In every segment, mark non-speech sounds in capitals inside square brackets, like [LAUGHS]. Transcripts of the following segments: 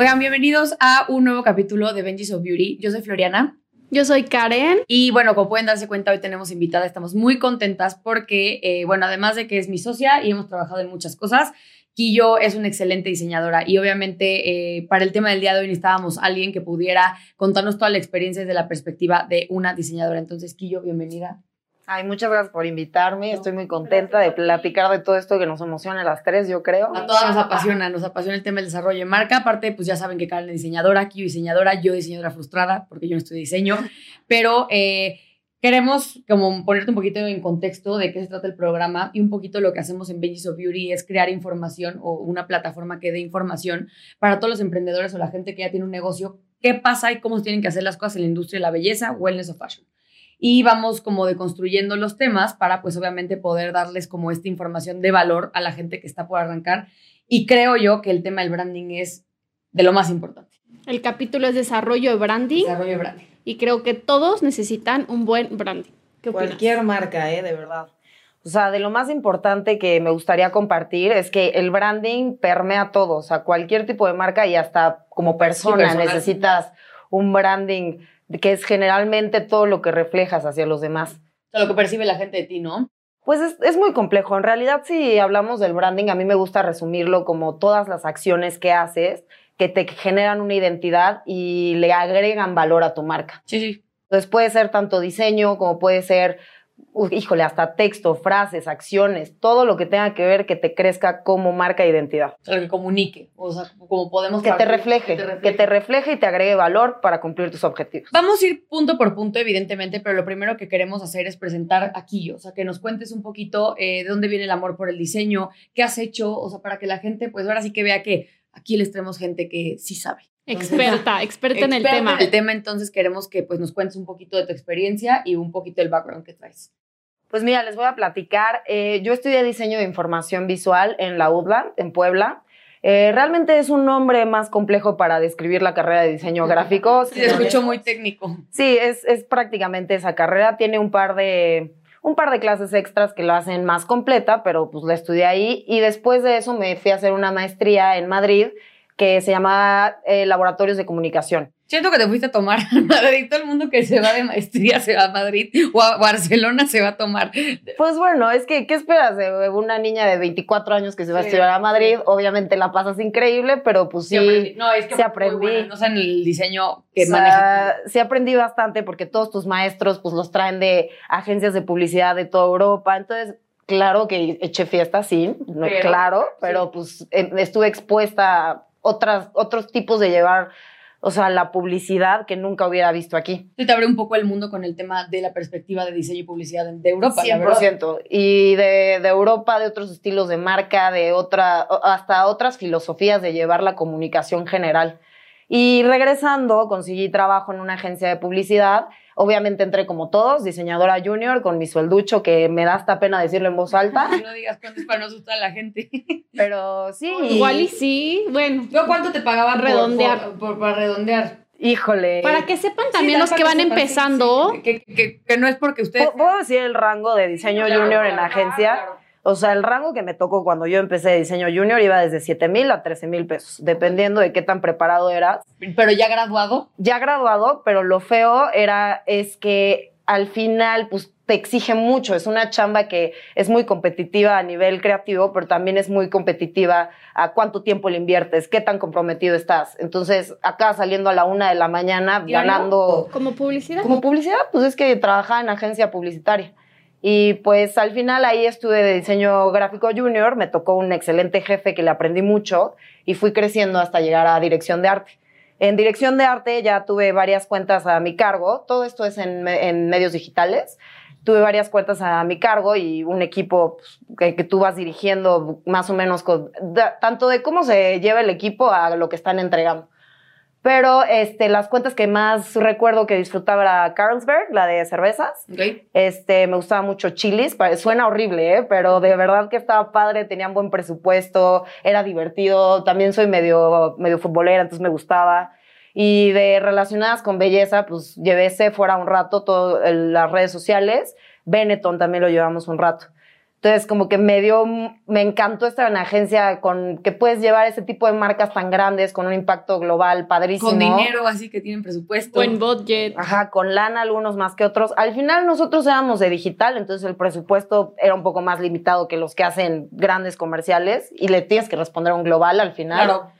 Oigan, bienvenidos a un nuevo capítulo de Benji's of Beauty. Yo soy Floriana. Yo soy Karen. Y bueno, como pueden darse cuenta, hoy tenemos invitada, estamos muy contentas porque, eh, bueno, además de que es mi socia y hemos trabajado en muchas cosas, Quillo es una excelente diseñadora y obviamente eh, para el tema del día de hoy necesitábamos a alguien que pudiera contarnos toda la experiencia desde la perspectiva de una diseñadora. Entonces, Quillo, bienvenida. Ay, muchas gracias por invitarme. Estoy muy contenta de platicar de todo esto que nos emociona a las tres, yo creo. A todas nos apasiona, nos apasiona el tema del desarrollo de marca. Aparte, pues ya saben que Karen es diseñadora, aquí diseñadora, yo diseñadora frustrada, porque yo no estudio diseño. Pero eh, queremos como ponerte un poquito en contexto de qué se trata el programa y un poquito lo que hacemos en Benji's of Beauty es crear información o una plataforma que dé información para todos los emprendedores o la gente que ya tiene un negocio, qué pasa y cómo tienen que hacer las cosas en la industria de la belleza, wellness o fashion y vamos como deconstruyendo los temas para pues obviamente poder darles como esta información de valor a la gente que está por arrancar y creo yo que el tema del branding es de lo más importante. El capítulo es desarrollo de branding. Desarrollo de branding. Y creo que todos necesitan un buen branding. ¿Qué Cualquier marca, ¿eh? De verdad. O sea, de lo más importante que me gustaría compartir es que el branding permea todo. O sea, cualquier tipo de marca y hasta como persona necesitas un branding que es generalmente todo lo que reflejas hacia los demás. O lo que percibe la gente de ti, ¿no? Pues es, es, muy complejo. En realidad, si hablamos del branding, a mí me gusta resumirlo como todas las acciones que haces que te generan una identidad y le agregan valor a tu marca. Sí, sí. Entonces puede ser tanto diseño como puede ser híjole, hasta texto, frases, acciones, todo lo que tenga que ver que te crezca como marca de identidad. O sea, que comunique, o sea, como podemos... Que te, refleje, que te refleje, y te agregue valor para cumplir tus objetivos. Vamos a ir punto por punto, evidentemente, pero lo primero que queremos hacer es presentar aquí, o sea, que nos cuentes un poquito eh, de dónde viene el amor por el diseño, qué has hecho, o sea, para que la gente, pues ahora sí que vea que aquí les traemos gente que sí sabe. experta, experta en el tema. En el tema, entonces queremos que pues nos cuentes un poquito de tu experiencia y un poquito del background que traes. Pues mira, les voy a platicar. Eh, yo estudié diseño de información visual en la UDLA, en Puebla. Eh, realmente es un nombre más complejo para describir la carrera de diseño [LAUGHS] gráfico. Sí, escucho muy técnico. Sí, es, es prácticamente esa carrera. Tiene un par de un par de clases extras que lo hacen más completa, pero pues la estudié ahí y después de eso me fui a hacer una maestría en Madrid que se llama eh, Laboratorios de Comunicación. Siento que te fuiste a tomar a [LAUGHS] Madrid. Todo el mundo que se va de maestría se va a Madrid o a Barcelona se va a tomar. Pues bueno, es que, ¿qué esperas de una niña de 24 años que se va a estudiar a Madrid? Obviamente la pasas increíble, pero pues sí. aprendí. No, es que sí aprendí. no sé en el diseño que o Sí aprendí bastante porque todos tus maestros pues los traen de agencias de publicidad de toda Europa. Entonces, claro que eché fiesta, sí, claro, pero pues estuve expuesta otras, otros tipos de llevar, o sea, la publicidad que nunca hubiera visto aquí. te abre un poco el mundo con el tema de la perspectiva de diseño y publicidad de Europa. 100%. y de, de, Europa, de otros estilos de marca, de otra, hasta otras filosofías de llevar la comunicación general. Y regresando, conseguí trabajo en una agencia de publicidad Obviamente entré como todos, diseñadora junior, con mi suelducho, que me da hasta pena decirlo en voz alta. [LAUGHS] No digas cuánto es para no asustar a la gente. Pero sí. igual y sí, bueno. ¿Yo cuánto te pagaban redondear? Por, para redondear. Híjole. Para que sepan también los que van empezando. que, que, no es porque ustedes. ¿Puedo decir el rango de diseño junior en la agencia? O sea, el rango que me tocó cuando yo empecé diseño junior iba desde 7 mil a 13 mil pesos, dependiendo de qué tan preparado eras. ¿Pero ya graduado? Ya graduado, pero lo feo era, es que al final, pues te exige mucho. Es una chamba que es muy competitiva a nivel creativo, pero también es muy competitiva a cuánto tiempo le inviertes, qué tan comprometido estás. Entonces, acá saliendo a la una de la mañana, ganando. ¿Como publicidad? Como publicidad, pues es que trabajaba en agencia publicitaria. Y pues al final ahí estuve de diseño gráfico junior, me tocó un excelente jefe que le aprendí mucho y fui creciendo hasta llegar a dirección de arte. En dirección de arte ya tuve varias cuentas a mi cargo, todo esto es en, medios digitales. tuve varias cuentas a mi cargo y un equipo pues, que, que, tú vas dirigiendo más o menos con, tanto de cómo se lleva el equipo a lo que están entregando. Pero este, las cuentas que más recuerdo que disfrutaba era Carlsberg, la de cervezas. Okay. Este, me gustaba mucho Chili's. Suena horrible, ¿eh? pero de verdad que estaba padre, tenían buen presupuesto, era divertido. También soy medio, medio futbolera, entonces me gustaba. Y de relacionadas con belleza, pues llevé fuera un rato, todo, las redes sociales. Benetton también lo llevamos un rato. Entonces, como que me dio, me encantó estar en una agencia con que puedes llevar ese tipo de marcas tan grandes con un impacto global padrísimo. Con dinero, así que tienen presupuesto. Buen budget. Ajá, con lana algunos más que otros. Al final nosotros éramos de digital, entonces el presupuesto era un poco más limitado que los que hacen grandes comerciales y le tienes que responder a un global al final. Claro.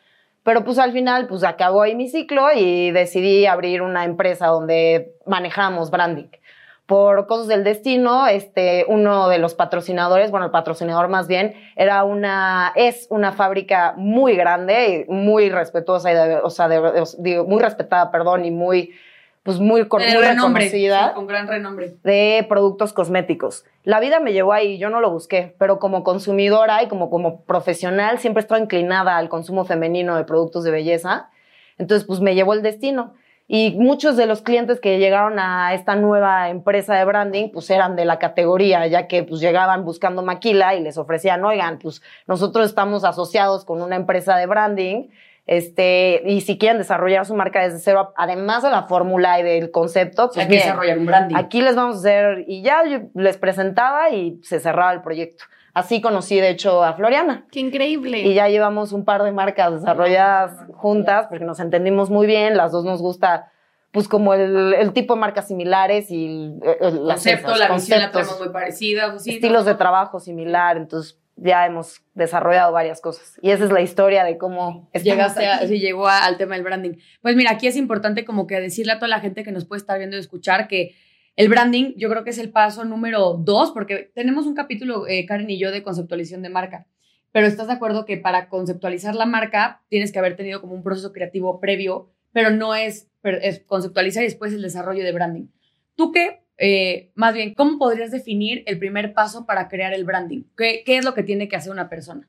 Pero pues al final, pues acabó ahí mi ciclo y decidí abrir una empresa donde manejamos branding por cosas del destino, este, uno de los patrocinadores, bueno, el patrocinador más bien, era una, es una fábrica muy grande, muy respetuosa, y o sea, digo, muy respetada, perdón, y muy, pues muy, con, muy reconocida. con gran renombre. De productos cosméticos. La vida me llevó ahí, yo no lo busqué, pero como consumidora y como, como profesional siempre estoy inclinada al consumo femenino de productos de belleza. Entonces, pues me llevó el destino. Y muchos de los clientes que llegaron a esta nueva empresa de branding, pues eran de la categoría, ya que pues llegaban buscando maquila y les ofrecían, oigan, pues nosotros estamos asociados con una empresa de branding, este, y si quieren desarrollar su marca desde cero, además de la fórmula y del concepto, pues hay que desarrollar un branding. Aquí les vamos a hacer, y ya yo les presentaba y se cerraba el proyecto. Así conocí, de hecho, a Floriana. ¡Qué increíble! Y ya llevamos un par de marcas desarrolladas juntas porque nos entendimos muy bien, las dos nos gusta pues como el, tipo de marcas similares y el concepto, la visión la tenemos muy parecida. estilos de trabajo similar, entonces ya hemos desarrollado varias cosas. Y esa es la historia de cómo llegaste a, llegó al tema del branding. Pues mira, aquí es importante como que decirle a toda la gente que nos puede estar viendo y escuchar que el branding yo creo que es el paso número dos, porque tenemos un capítulo, eh, Karen y yo, de conceptualización de marca. Pero estás de acuerdo que para conceptualizar la marca tienes que haber tenido como un proceso creativo previo, pero no es, conceptualizar y después el desarrollo de branding. ¿Tú qué, eh, más bien, cómo podrías definir el primer paso para crear el branding? ¿Qué, ¿Qué es lo que tiene que hacer una persona?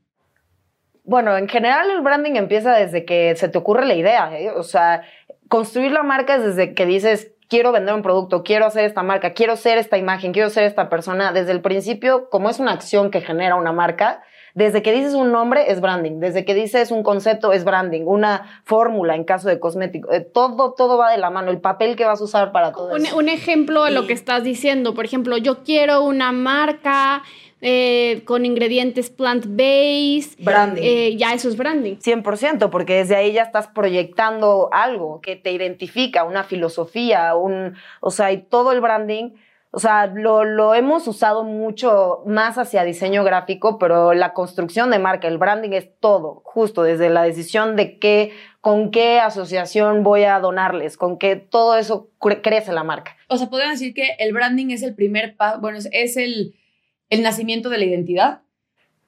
Bueno, en general el branding empieza desde que se te ocurre la idea. ¿eh? O sea, construir la marca es desde que dices, quiero vender un producto, quiero hacer esta marca, quiero ser esta imagen, quiero ser esta persona, desde el principio, como es una acción que genera una marca, desde que dices un nombre es branding, desde que dices un concepto es branding, una fórmula en caso de cosmético, eh, todo, todo va de la mano, el papel que vas a usar para todo un, eso. Un ejemplo de lo que estás diciendo, por ejemplo, yo quiero una marca eh, con ingredientes plant-based. Branding. Eh, ya eso es branding. 100%, porque desde ahí ya estás proyectando algo que te identifica, una filosofía, un, o sea, y todo el branding. O sea, lo, lo, hemos usado mucho más hacia diseño gráfico, pero la construcción de marca, el branding es todo, justo desde la decisión de qué, con qué asociación voy a donarles, con qué todo eso crece la marca. O sea, podrían decir que el branding es el primer paso, bueno, es el, el nacimiento de la identidad?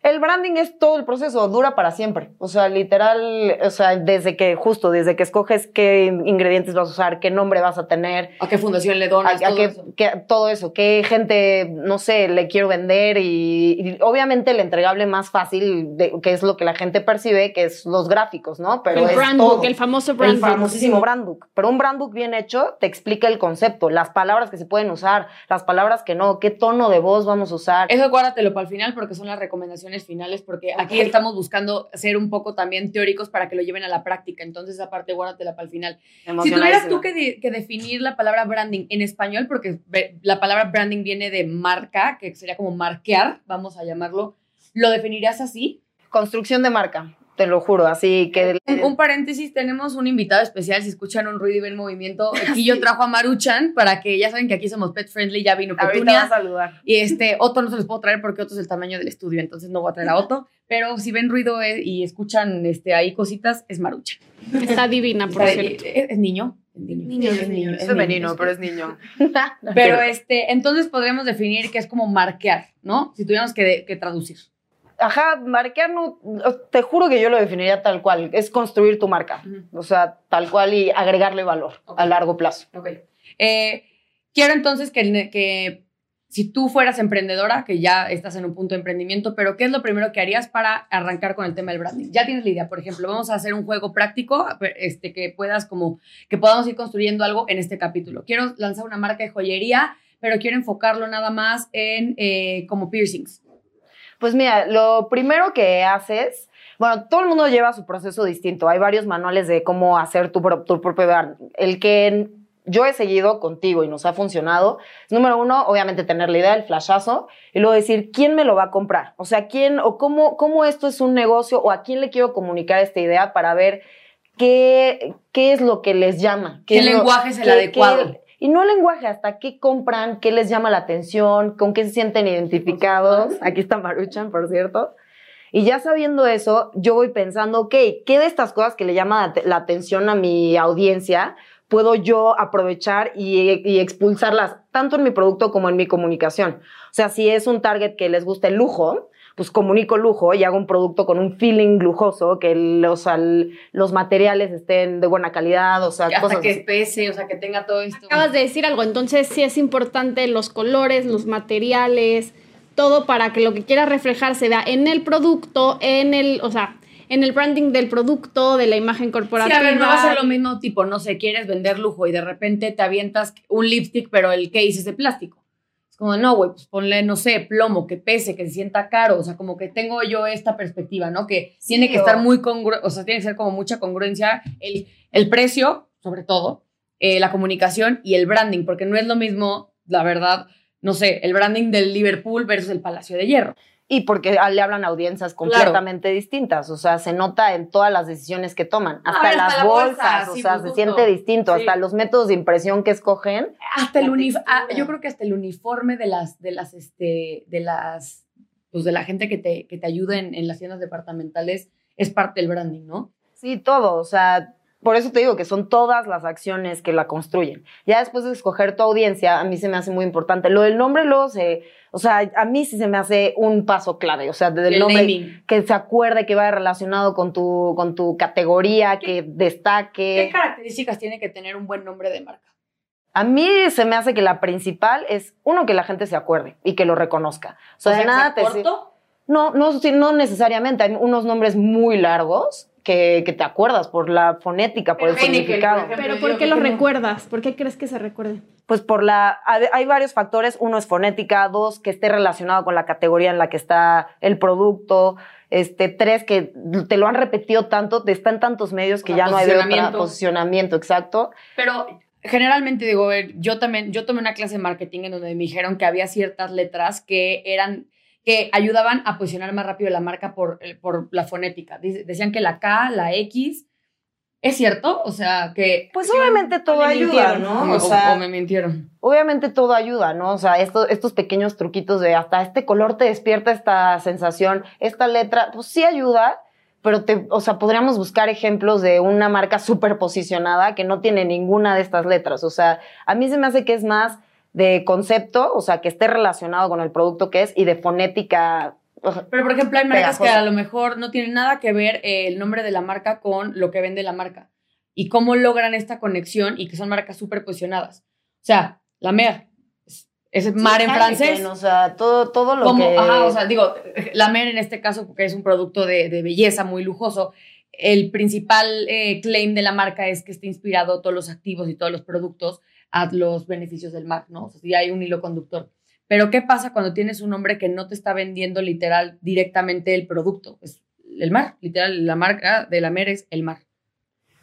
El branding es todo el proceso, dura para siempre. O sea, literal, o sea, desde que, justo, desde que escoges qué ingredientes vas a usar, qué nombre vas a tener. A qué fundación le donas. todo, qué, eso. todo eso. Qué gente, no sé, le quiero vender y, obviamente el entregable más fácil, de, que es lo que la gente percibe, que es los gráficos, ¿no? Pero el brand book, el famoso brand book. El famosísimo brand book. Pero un brand book bien hecho te explica el concepto, las palabras que se pueden usar, las palabras que no, qué tono de voz vamos a usar. Eso guárdatelo para el final porque son las recomendaciones finales, porque aquí estamos buscando ser un poco también teóricos para que lo lleven a la práctica. Entonces, esa parte, guárdatela para el final. Si tuvieras tú que, que, definir la palabra branding en español, porque la palabra branding viene de marca, que sería como marquear, vamos a llamarlo, ¿lo definirías así? Construcción de marca te lo juro, así que... Un, paréntesis, tenemos un invitado especial, si escuchan un ruido y ven movimiento, [LAUGHS] aquí yo trajo a Maruchan para que ya saben que aquí somos pet friendly, ya vino Petunia. a saludar. Y este, Otto no se los puedo traer porque Otto es el tamaño del estudio, entonces no voy a traer a Otto, pero si ven ruido eh, y escuchan este, ahí cositas, es Maruchan. Está divina, por cierto. Es, niño. Es niño. Es niño. Es femenino, pero es niño. pero este, entonces podríamos definir que es como marquear, ¿no? Si tuviéramos que, que traducir ajá, marquear no, te juro que yo lo definiría tal cual, es construir tu marca, o sea, tal cual y agregarle valor a largo plazo. Ok. Eh, quiero entonces que, que si tú fueras emprendedora, que ya estás en un punto de emprendimiento, pero ¿qué es lo primero que harías para arrancar con el tema del branding? Ya tienes la idea, por ejemplo, vamos a hacer un juego práctico este, que puedas como, que podamos ir construyendo algo en este capítulo. Quiero lanzar una marca de joyería, pero quiero enfocarlo nada más en eh, como piercings. Pues mira, lo primero que haces bueno, todo el mundo lleva su proceso distinto. Hay varios manuales de cómo hacer tu, tu propio branding. El que yo he seguido contigo y nos ha funcionado, número uno, obviamente tener la idea, el flashazo, y luego decir, ¿quién me lo va a comprar? O sea, ¿quién o cómo, cómo esto es un negocio o a quién le quiero comunicar esta idea para ver qué, qué es lo que les llama. ¿Qué, lenguaje es el adecuado? Y no el lenguaje, hasta qué compran, qué les llama la atención, con qué se sienten identificados. Aquí está Maruchan, por cierto. Y ya sabiendo eso, yo voy pensando, ok, ¿qué de estas cosas que le llama la atención a mi audiencia puedo yo aprovechar y, expulsarlas tanto en mi producto como en mi comunicación. O sea, si es un target que les gusta el lujo, pues comunico lujo y hago un producto con un feeling lujoso, que los, los materiales estén de buena calidad, o sea, que cosas que pese, o sea, que tenga todo esto. Acabas de decir algo, entonces sí es importante los colores, los materiales, todo para que lo que quieras reflejar se vea en el producto, en el, o sea, en el branding del producto, de la imagen corporativa. Sí, a ver, no va a ser lo mismo tipo, no sé, quieres vender lujo y de repente te avientas un lipstick, pero el case es de plástico. Como, no, güey, pues ponle, no sé, plomo, que pese, que se sienta caro. O sea, como que tengo yo esta perspectiva, ¿no? Que tiene que estar muy congruente, o sea, tiene que ser como mucha congruencia el, el precio, sobre todo, eh, la comunicación y el branding, porque no es lo mismo, la verdad, no sé, el branding del Liverpool versus el Palacio de Hierro y porque le hablan a audiencias completamente distintas, o sea, se nota en todas las decisiones que toman, hasta, las bolsas, o sea, se siente distinto, hasta los métodos de impresión que escogen. Hasta el uniforme, ah, yo creo que hasta el uniforme de las, de las, este, de las, pues de la gente que te, que te ayuda en, en las tiendas departamentales es parte del branding, ¿no? Sí, todo, o sea, por eso te digo que son todas las acciones que la construyen. Ya después de escoger tu audiencia, a mí se me hace muy importante. Lo del nombre luego se, o sea, a mí sí se me hace un paso clave. O sea, desde el, nombre que se acuerde que va relacionado con tu, con tu categoría, que destaque. ¿Qué características tiene que tener un buen nombre de marca? A mí se me hace que la principal es, uno, que la gente se acuerde y que lo reconozca. O sea, de nada te. Corto? No, no, no necesariamente. Hay unos nombres muy largos que, te acuerdas por la fonética, por el significado. Pero ¿por qué lo recuerdas? ¿Por qué crees que se recuerde? Pues por la hay varios factores, uno es fonética, dos que esté relacionado con la categoría en la que está el producto, este tres que te lo han repetido tanto, está en tantos medios que ya no hay de posicionamiento, exacto. Pero generalmente digo, yo también yo tomé una clase de marketing en donde me dijeron que había ciertas letras que eran que ayudaban a posicionar más rápido la marca por, eh, por la fonética. Decían que la K, la X, ¿es cierto? O sea, que... Pues obviamente todo ayuda, ¿no? O, sea, me mintieron. Obviamente todo ayuda, ¿no? O sea, estos pequeños truquitos de hasta este color te despierta esta sensación, esta letra, pues sí ayuda, pero te, o sea, podríamos buscar ejemplos de una marca súper posicionada que no tiene ninguna de estas letras. O sea, a mí se me hace que es más de concepto, o sea, que esté relacionado con el producto que es, y de fonética. Pero, por ejemplo, hay marcas que a lo mejor no tienen nada que ver eh, el nombre de la marca con lo que vende la marca. Y cómo logran esta conexión y que son marcas súper posicionadas. O sea, la Mer, es mar en francés. o sea, todo, todo lo que... Ajá, o sea, digo, la Mer en este caso, porque es un producto de, de belleza muy lujoso, el principal eh, claim de la marca es que esté inspirado todos los activos y todos los productos a los beneficios del mar, ¿no? O sea, si hay un hilo conductor. Pero ¿qué pasa cuando tienes un nombre que no te está vendiendo literal directamente el producto? Es el mar, literal, la marca de la mer es el mar.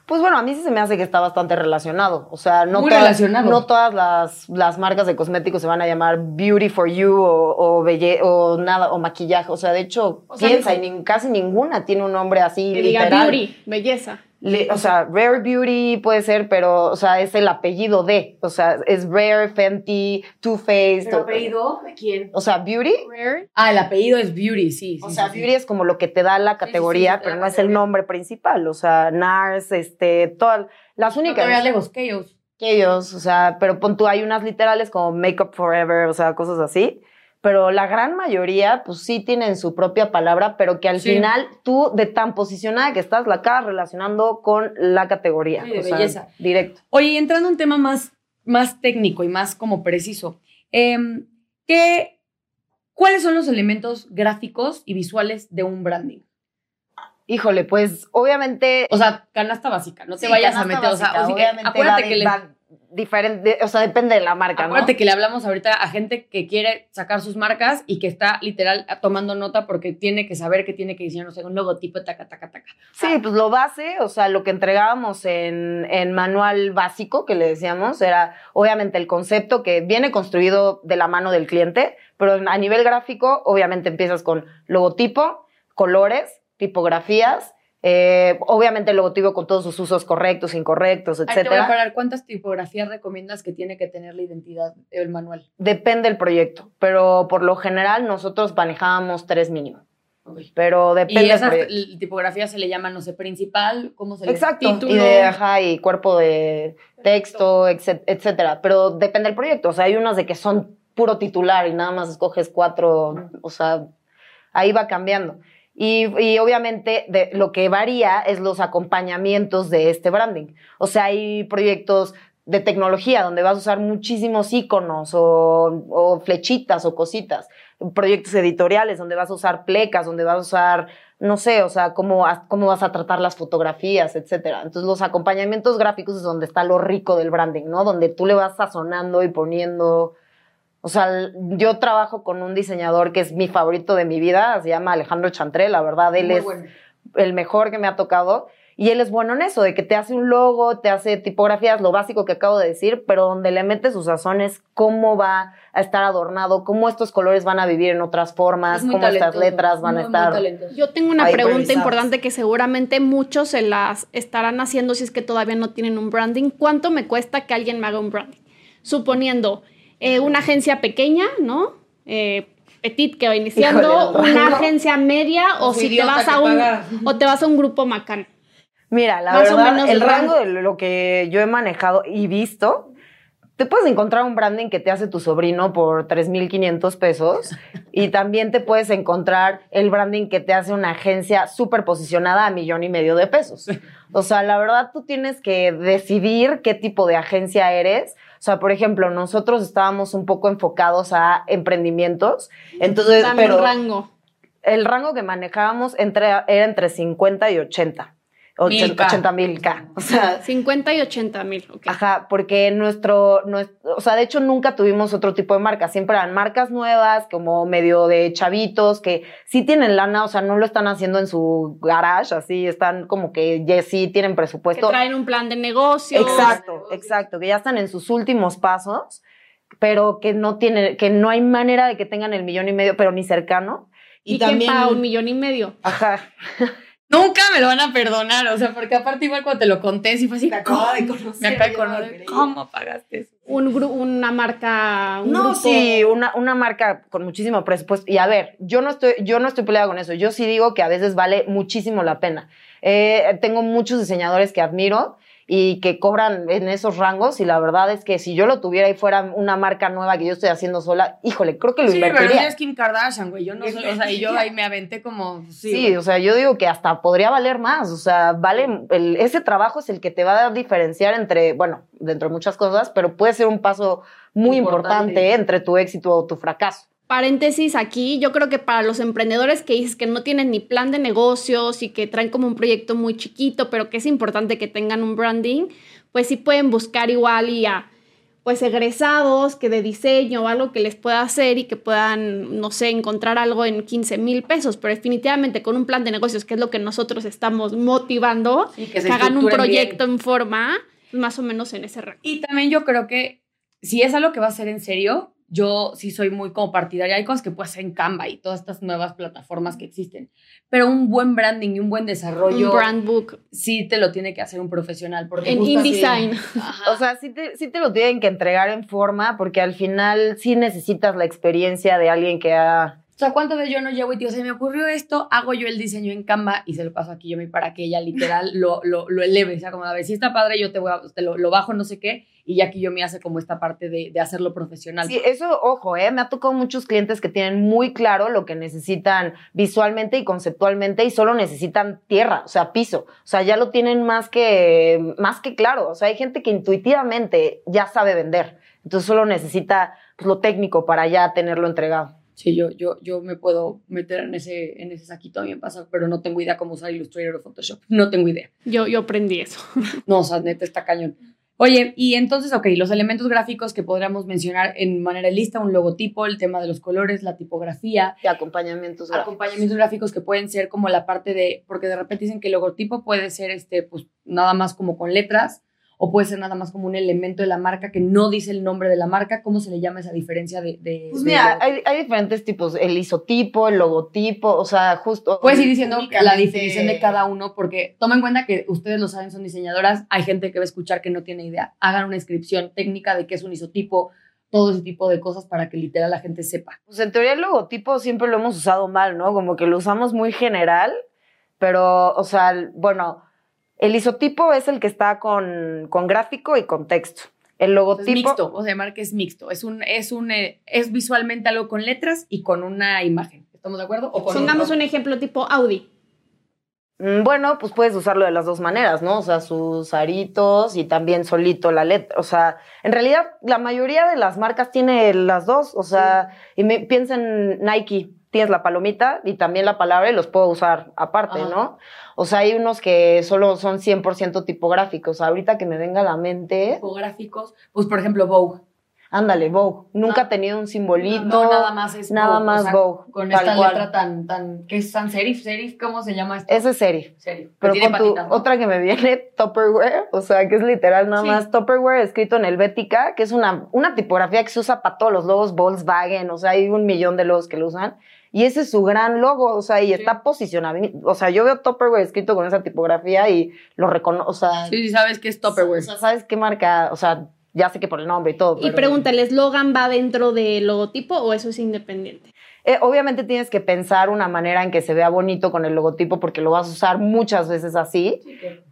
Pues bueno, a mí sí se me hace que está bastante relacionado. O sea, no, Muy todas, relacionado. no todas las, las, marcas de cosméticos se van a llamar Beauty for You o, o, o nada, o maquillaje. O sea, de hecho, piensa, y casi ninguna tiene un nombre así. Que diga Beauty, belleza o sea, Rare Beauty puede ser, pero, o sea, es el apellido de, o sea, es Rare, Fenty, Too Faced. ¿El apellido de quién? O sea, Beauty. Rare. Ah, el apellido es Beauty, sí. o sea, Beauty es como lo que te da la categoría, pero no es el nombre principal. O sea, NARS, este, todas las únicas. No, Legos, Chaos. Chaos, o sea, pero pon tú, hay unas literales como Makeup Forever, o sea, cosas así pero la gran mayoría, pues sí tienen su propia palabra, pero que al final tú, de tan posicionada que estás, la acabas relacionando con la categoría. de belleza. directo. Oye, entrando a un tema más, más técnico y más como preciso, em, ¿qué, ¿cuáles son los elementos gráficos y visuales de un branding? Híjole, pues obviamente. O sea, canasta básica, no te Sí, vayas a meter. o sea, o sea, obviamente acuérdate que le, diferente, o sea, depende de la marca, acuérdate ¿no? que le hablamos ahorita a gente que quiere sacar sus marcas y que está literal tomando nota porque tiene que saber que tiene que diseñar, no sé, un logotipo, taca, taca, taca. Sí, pues lo base, o sea, lo que entregábamos en, en manual básico, que le decíamos, era obviamente el concepto que viene construido de la mano del cliente, pero a nivel gráfico, obviamente empiezas con logotipo, colores, tipografías, eh, obviamente el logotipo con todos sus usos correctos, incorrectos, Ahí te voy a etcétera. parar. ¿Cuántas tipografías recomiendas que tiene que tener la identidad el manual? Depende del proyecto, pero por lo general nosotros manejábamos tres mínimo. Pero depende Y del esa proyecto. tipografía se le llama, no sé, principal, ¿cómo se le Exacto, Título. y de ajá, y cuerpo de texto, etc- etcétera. Pero depende del proyecto. O sea, hay unas de que son puro titular y nada más escoges cuatro. O sea, ahí va cambiando. Y, obviamente lo que varía es los acompañamientos de este branding. O sea, hay proyectos de tecnología donde vas a usar muchísimos iconos o, o flechitas o cositas. Proyectos editoriales donde vas a usar plecas, donde vas a usar no sé, o sea, cómo, cómo vas a tratar las fotografías, etcétera. Entonces, los acompañamientos gráficos es donde está lo rico del branding, ¿no? Donde tú le vas sazonando y poniendo. O sea, yo trabajo con un diseñador que es mi favorito de mi vida, se llama Alejandro Chantré, la verdad, él Muy es bueno. el mejor que me ha tocado. Y él es bueno en eso, de que te hace un logo, te hace tipografías, lo básico que acabo de decir, pero donde le mete sus sazones, cómo va a estar adornado, cómo estos colores van a vivir en otras formas, Es cómo estas letras van a muy, muy estar. Yo tengo una pregunta importante que seguramente muchos se las estarán haciendo si es que todavía no tienen un branding. ¿Cuánto me cuesta que alguien me haga un branding? Suponiendo eh, una agencia pequeña, ¿no? Eh, petit que va iniciando, Híjole, una agencia media o Ese si te vas a un paga. o te vas a un grupo macano. Mira, la Más verdad, el rango de lo que yo he manejado y visto, te puedes encontrar un branding que te hace tu sobrino por 3.500 pesos y también te puedes encontrar el branding que te hace una agencia súper posicionada a millón y medio de pesos. O sea, la verdad tú tienes que decidir qué tipo de agencia eres. O sea, por ejemplo, nosotros estábamos un poco enfocados a emprendimientos, entonces, Dame pero un rango. el rango que manejábamos entre, era entre 50 y 80. Mil K. 80 mil K. O sea, 50 y 80 mil, ok. ajá, porque nuestro, nuestro, o sea, de hecho nunca tuvimos otro tipo de marcas. Siempre eran marcas nuevas, como medio de chavitos, que sí tienen lana, o sea, no lo están haciendo en su garage, así, están como que ya sí tienen Que presupuesto. traen un plan de negocio. Exacto, exacto, que ya están en sus últimos pasos, pero que no tiene, que no hay manera de que tengan el millón y medio, pero ni cercano. ¿Y, paga un millón y medio? Ajá. [LAUGHS] Nunca me lo van a perdonar, o sea, porque aparte igual cuando te lo conté, sí fue así, Te acabo de conocer, Me acabo de conocer. ¿cómo pagaste eso? Un gru- una marca, un no, grupo. sí, una, una marca con muchísimo presupuesto. Y a ver, yo no estoy, yo no estoy peleada con eso. Yo sí digo que a veces vale muchísimo la pena. Eh, tengo muchos diseñadores que admiro y que cobran en esos rangos y la verdad es que si yo lo tuviera y fuera una marca nueva que yo estoy haciendo sola, híjole, creo que lo Sí, pero invertiría. ella es Kim Kardashian, güey, yo no soy, o sea, y yo ahí me aventé como, sí, Sí, o sea, yo digo que hasta podría valer más, o sea, vale, el- ese trabajo es el que te va a diferenciar entre, bueno, dentro de muchas cosas, pero puede ser un paso muy Importante. importante entre tu éxito o tu fracaso. Paréntesis aquí, yo creo que para los emprendedores que dices que no tienen ni plan de negocios y que traen como un proyecto muy chiquito, pero que es importante que tengan un branding, pues sí pueden buscar igual y a pues egresados que de diseño o algo que les pueda hacer y que puedan, no sé, encontrar algo en 15 mil pesos, pero definitivamente con un plan de negocios, que es lo que nosotros estamos motivando, Sí, que que, hagan un estructuren bien. proyecto en forma, pues más o menos en ese rango. Y también yo creo que si es algo que va a ser en serio, yo sí soy muy como partidaria. Hay cosas que puedes hacer en Canva y todas estas nuevas plataformas que existen. Pero un buen branding y un buen desarrollo Un brand book sí te lo tiene que hacer un profesional. Porque en InDesign. O sea, sí te, sí te lo tienen que entregar en forma porque al final sí necesitas la experiencia de alguien que ha... O sea, ¿cuántas veces yo no llego y digo, se me ocurrió esto, hago yo el diseño en Canva y se lo paso aquí yo mi para que ella literal lo, lo, lo eleve? O sea, como a ver, si está padre, yo te, voy a, te lo, lo bajo, no sé qué, y ya aquí yo me hace como esta parte de, de hacerlo profesional. Sí, eso, ojo, ¿eh? Me ha tocado muchos clientes que tienen muy claro lo que necesitan visualmente y conceptualmente y solo necesitan tierra, o sea, piso. O sea, ya lo tienen más que, más que claro. O sea, hay gente que intuitivamente ya sabe vender. Entonces solo necesita pues, lo técnico para ya tenerlo entregado. Sí, yo, yo, yo me puedo meter en ese, en ese saquito, a mí me pasa, pero no tengo idea cómo usar Illustrator o Photoshop. No tengo idea. Yo, yo aprendí eso. No, o sea, neta está cañón. Oye, y entonces, ok, los elementos gráficos que podríamos mencionar en manera lista, un logotipo, el tema de los colores, la tipografía. Y acompañamientos gráficos. Acompañamientos gráficos que pueden ser como la parte de, porque de repente dicen que el logotipo puede ser, este, pues, nada más como con letras, o puede ser nada más como un elemento de la marca que no dice el nombre de la marca. ¿Cómo se le llama esa diferencia de...? de Pues de mira, hay, hay diferentes tipos, el isotipo, el logotipo, o sea, justo... Puedes ir diciendo la definición de cada uno, porque toma en cuenta que ustedes lo saben, son diseñadoras, hay gente que va a escuchar que no tiene idea. Hagan una descripción técnica de qué es un isotipo, todo ese tipo de cosas para que literal la gente sepa. Pues en teoría el logotipo siempre lo hemos usado mal, ¿no? Como que lo usamos muy general, pero, o sea, bueno, el isotipo es el que está con, con gráfico y con texto. El Es logotipo... mixto, o sea, que es mixto. Es un, es un, eh, es visualmente algo con letras y con una imagen. ¿Estamos de acuerdo? O con Pongamos un ejemplo tipo Audi. Mm, Bueno, pues puedes usarlo de las dos maneras, ¿no? O sea, sus aritos y también solito la letra. O sea, en realidad la mayoría de las marcas tiene las dos. O sea, y me, piensa en Nike, tienes la palomita y también la palabra y los puedo usar aparte, Ajá. ¿no? O sea, hay unos que solo son 100% tipográficos. Ahorita que me venga a la mente, Tipográficos, pues por ejemplo Vogue. ándale, Vogue. Nunca Ah. ha tenido un simbolito. No, nada más es nada Vogue, más o sea, Vogue, Con esta cual. letra tan, tan, ¿qué es sans serif? ¿Serif? ¿Cómo se llama esto? Ese es serif. Serif. que Pero con tu, patitas, ¿no? otra que me viene, [LAUGHS] Tupperware, o sea, que es literal nada Sí. más Tupperware escrito en Helvética, que es una, una tipografía que se usa para todos los logos Volkswagen, o sea, hay un millón de logos que lo usan. Y ese es su gran logo, o sea, y está posicionado. O sea, yo veo Tupperware escrito con esa tipografía y lo reconozco, o sea, Sí, sí, sabes que es Tupperware. o sea, ¿sabes qué marca? O sea, ya sé que por el nombre y todo. Y pregunta, ¿el eslogan va dentro del logotipo o eso es independiente? Eh, obviamente tienes que pensar una manera en que se vea bonito con el logotipo porque lo vas a usar muchas veces así.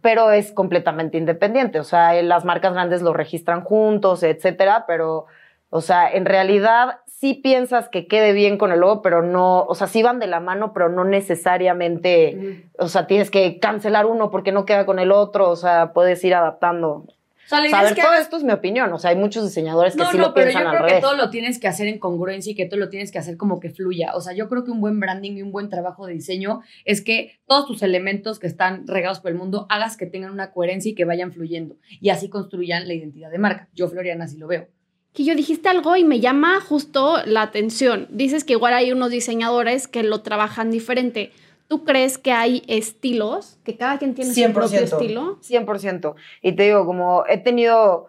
pero es completamente independiente. O sea, eh, las marcas grandes lo registran juntos, etcétera, pero, o sea, en realidad sí piensas que quede bien con el logo, pero no, o sea, sí van de la mano, pero no necesariamente, o sea, tienes que cancelar uno porque no queda con el otro, o sea, puedes ir adaptando. O sea, a es que todo hagas- esto es mi opinión, o sea, hay muchos diseñadores que No, sí no, lo pero piensan yo al creo que revés. todo lo tienes que hacer en congruencia y que todo lo tienes que hacer como que fluya. O sea, yo creo que un buen branding y un buen trabajo de diseño es que todos tus elementos que están regados por el mundo hagas que tengan una coherencia y que vayan fluyendo. Y así construyan la identidad de marca. Yo, Floriana, así lo veo. Que yo dijiste algo y me llama justo la atención. Dices que igual hay unos diseñadores que lo trabajan diferente. ¿Tú crees que hay estilos? Que cada quien tiene su propio estilo. 100%. Y te digo, como he tenido,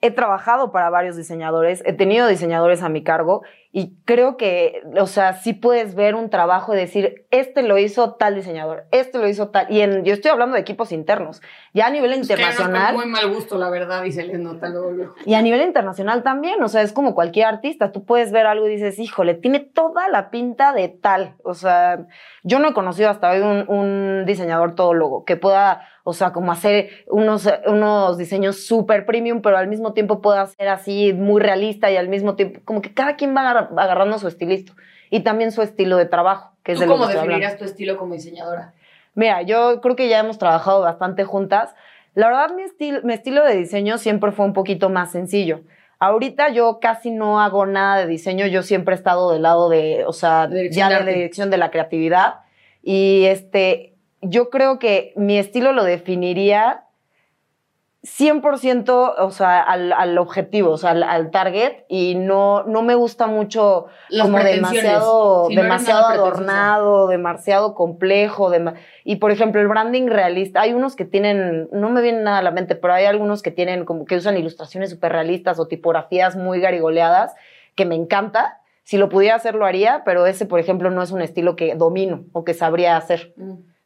he trabajado para varios diseñadores, he tenido diseñadores a mi cargo y creo que, o sea, sí puedes ver un trabajo y decir, este lo hizo tal diseñador, este lo hizo tal. Y en, yo estoy hablando de equipos internos. Ya a nivel internacional. muy mal gusto, la verdad, y se les nota luego. Y a nivel internacional también, o sea, es como cualquier artista, tú puedes ver algo y dices, híjole, tiene toda la pinta de tal. O sea, yo no he conocido hasta hoy un, un diseñador todólogo que pueda, o sea, como hacer unos, unos diseños súper premium, pero al mismo tiempo pueda ser así muy realista y al mismo tiempo, como que cada quien va agar- agarrando su estilista y también su estilo de trabajo, que es ¿Tú de lo cómo que hablando. definirías tu estilo como diseñadora? Mira, yo creo que ya hemos trabajado bastante juntas. La verdad, mi, estil- mi estilo de diseño siempre fue un poquito más sencillo. Ahorita yo casi no hago nada de diseño, yo siempre he estado del lado de, o sea, ya de la dirección de la creatividad. Y este, yo creo que mi estilo lo definiría 100%, o sea, al, al objetivo, o sea, al, al target, y no, no me gusta mucho Las como demasiado, no demasiado adornado, demasiado complejo. y por ejemplo, el branding realista, hay unos que tienen, no me viene nada a la mente, pero hay algunos que tienen como que usan ilustraciones súper realistas o tipografías muy garigoleadas, que me encanta. Si lo pudiera hacer, lo haría, pero ese, por ejemplo, no es un estilo que domino o que sabría hacer.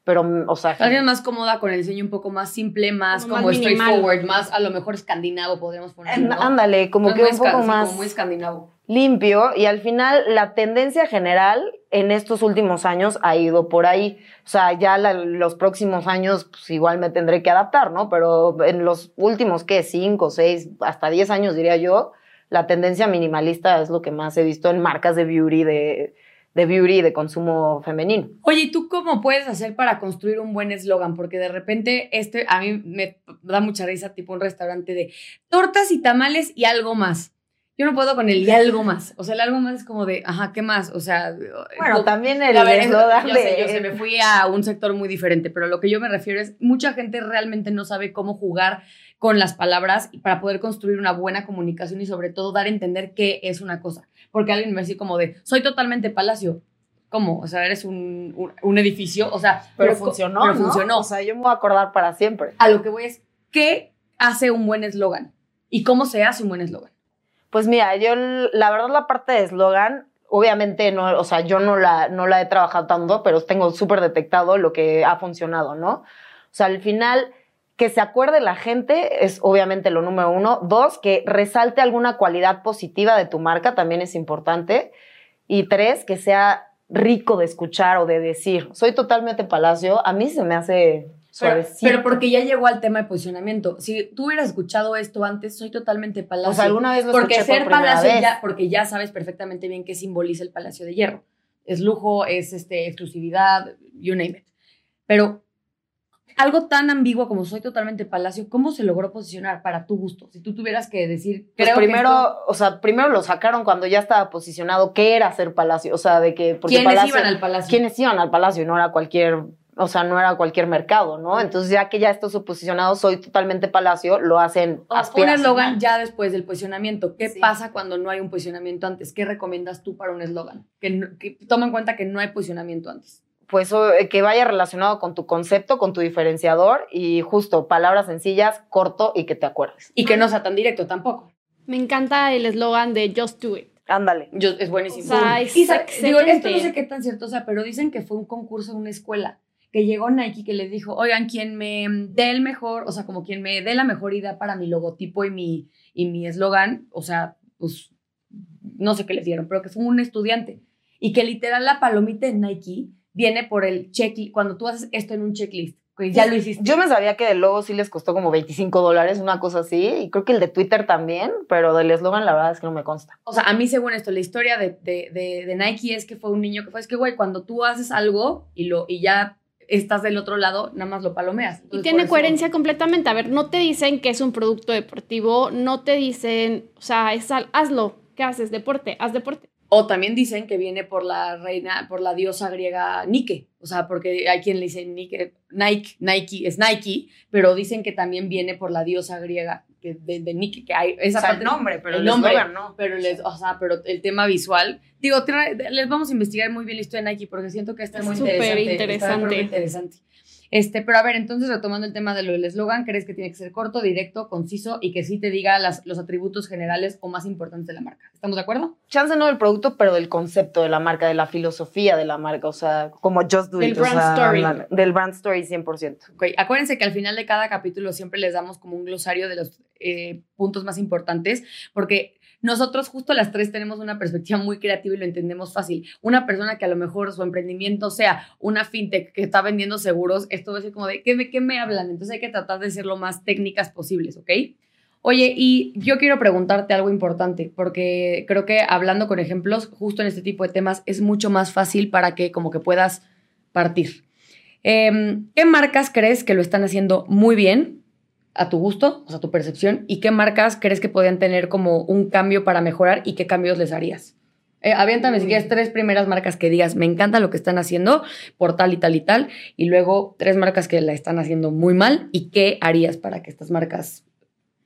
Pero, mm, o sea, Alguien más cómoda con el diseño un poco más simple, más Como como, más minimal. straightforward, más a lo mejor escandinavo, podríamos ponerlo. ¿no? ándale, como No, que un poco más como muy escandinavo. limpio y al final la tendencia general en estos últimos años ha ido por ahí. O sea, ya la- los próximos años pues, igual me tendré que adaptar, ¿no? Pero en los últimos, ¿qué? Cinco, seis, hasta diez años diría yo, la tendencia minimalista es lo que más he visto en marcas de beauty, de, de beauty y de consumo femenino. Oye, ¿y tú cómo puedes hacer para construir un buen eslogan? Porque de repente este a mí me da mucha risa, tipo un restaurante de tortas y tamales y algo más. Yo no puedo con el y algo más. O sea, el algo más es como de, ajá, ¿qué más? O sea, Bueno, también el eslogan yo sé, yo sé, me fui a un sector muy diferente, pero lo que yo me refiero es, mucha gente realmente no sabe cómo jugar con las palabras y para poder construir una buena comunicación y sobre todo dar a entender qué es una cosa. Porque alguien me dice como de, soy totalmente palacio. ¿Cómo? O sea, eres un, un, un edificio, o sea, Pero co- funcionó, Pero ¿no? funcionó. O sea, yo me voy a acordar para siempre. a lo que voy es, ¿qué hace un buen eslogan? ¿Y cómo se hace un buen eslogan? Pues mira, yo la verdad la parte de eslogan, obviamente no, o sea, yo no la, no la he trabajado tanto, pero tengo súper detectado lo que ha funcionado, ¿no? O sea, al final, que se acuerde la gente es obviamente lo número uno. Dos, que resalte alguna cualidad positiva de tu marca, también es importante. Y tres, que sea rico de escuchar o de decir. Soy totalmente palacio, a mí se me hace Pero, pero porque ya llegó al tema de posicionamiento. Si tú hubieras escuchado esto antes, soy totalmente palacio. o sea, alguna vez lo porque escuché ser por palacio vez. ya, porque ya sabes perfectamente bien qué simboliza el Palacio de Hierro. Es lujo, es este, exclusividad, you name it. Pero algo tan ambiguo como soy totalmente palacio, ¿cómo se logró posicionar para tu gusto? Si tú tuvieras que decir, Pues creo que primero, esto- o sea, primero lo sacaron cuando ya estaba posicionado qué era ser palacio, o sea, de que porque ¿quiénes palacio, iban al palacio? quiénes iban al palacio, no era cualquier, o sea, no era cualquier mercado, ¿no? Entonces ya que ya esto posicionado, soy totalmente palacio, lo hacen O un eslogan ya después del posicionamiento. ¿Qué Sí. pasa cuando no hay un posicionamiento antes? ¿Qué recomiendas tú para un eslogan? Que, no- que toma en cuenta que no hay posicionamiento antes. Pues o, eh, que vaya relacionado con tu concepto, con tu diferenciador y justo palabras sencillas, corto y que te acuerdes. Y que no sea tan directo tampoco. Me encanta el eslogan de Just Do It. Ándale. Es buenísimo. O sea, es Y sa- digo, esto no sé qué tan cierto sea, pero dicen que fue un concurso en una escuela, que llegó Nike que les dijo, oigan, quien me dé el mejor, o sea, como quien me dé la mejor idea para mi logotipo y mi y mi eslogan, o sea, pues no sé qué les dieron, pero que fue un estudiante. Y que literal la palomita de Nike viene por el checklist, cuando tú haces esto en un checklist, que ya lo hiciste. Yo me sabía que del logo sí les costó como 25 dólares, una cosa así, y creo que el de Twitter también, pero del eslogan la verdad es que no me consta. O sea, a mí según esto, la historia de, de, de, de Nike es que fue un niño que fue, es que, güey, cuando tú haces algo y, lo, y ya estás del otro lado, nada más lo palomeas. Y tiene coherencia completamente. A ver, no te dicen que es un producto deportivo, no te dicen, o sea, es al- hazlo. ¿Qué haces? Deporte, haz deporte. O también dicen que viene por la reina, por la diosa griega Nike. O sea, porque hay quien le dice Nike, Nike, Nike, es Nike, pero dicen que también viene por la diosa griega que de, de Nike, que hay esa parte. pero el nombre, no. Pero les, o sea, pero el tema visual, digo, les vamos a investigar muy bien la historia de Nike porque siento que está Es muy súper interesante. muy interesante. Este, pero a ver, entonces retomando el tema de lo del eslogan, ¿crees que tiene que ser corto, directo, conciso y que sí te diga las, los atributos generales o más importantes de la marca? ¿Estamos de acuerdo? Chance no del producto, pero del concepto de la marca, de la filosofía de la marca, o sea, como Just Do Del It. o brand sea, story. la- del brand story 100%. Ok, acuérdense que al final de cada capítulo siempre les damos como un glosario de los eh, puntos más importantes, porque nosotros justo las tres tenemos una perspectiva muy creativa y lo entendemos fácil. Una persona que a lo mejor su emprendimiento sea una fintech que está vendiendo seguros, esto va a ser como de, ¿qué, me- qué me hablan? Entonces hay que tratar de ser lo más técnicas posibles, ¿ok? Oye, y yo quiero preguntarte algo importante, porque creo que hablando con ejemplos, justo en este tipo de temas, es mucho más fácil para que como que puedas partir. Em, ¿Qué marcas crees que lo están haciendo muy bien a tu gusto, o sea, a tu percepción? ¿Y qué marcas crees que podrían tener como un cambio para mejorar y qué cambios les harías? Eh, aviéntame si quieres tres primeras marcas que digas, me encanta lo que están haciendo por tal y tal y tal, y luego tres marcas que la están haciendo muy mal y qué harías para que estas marcas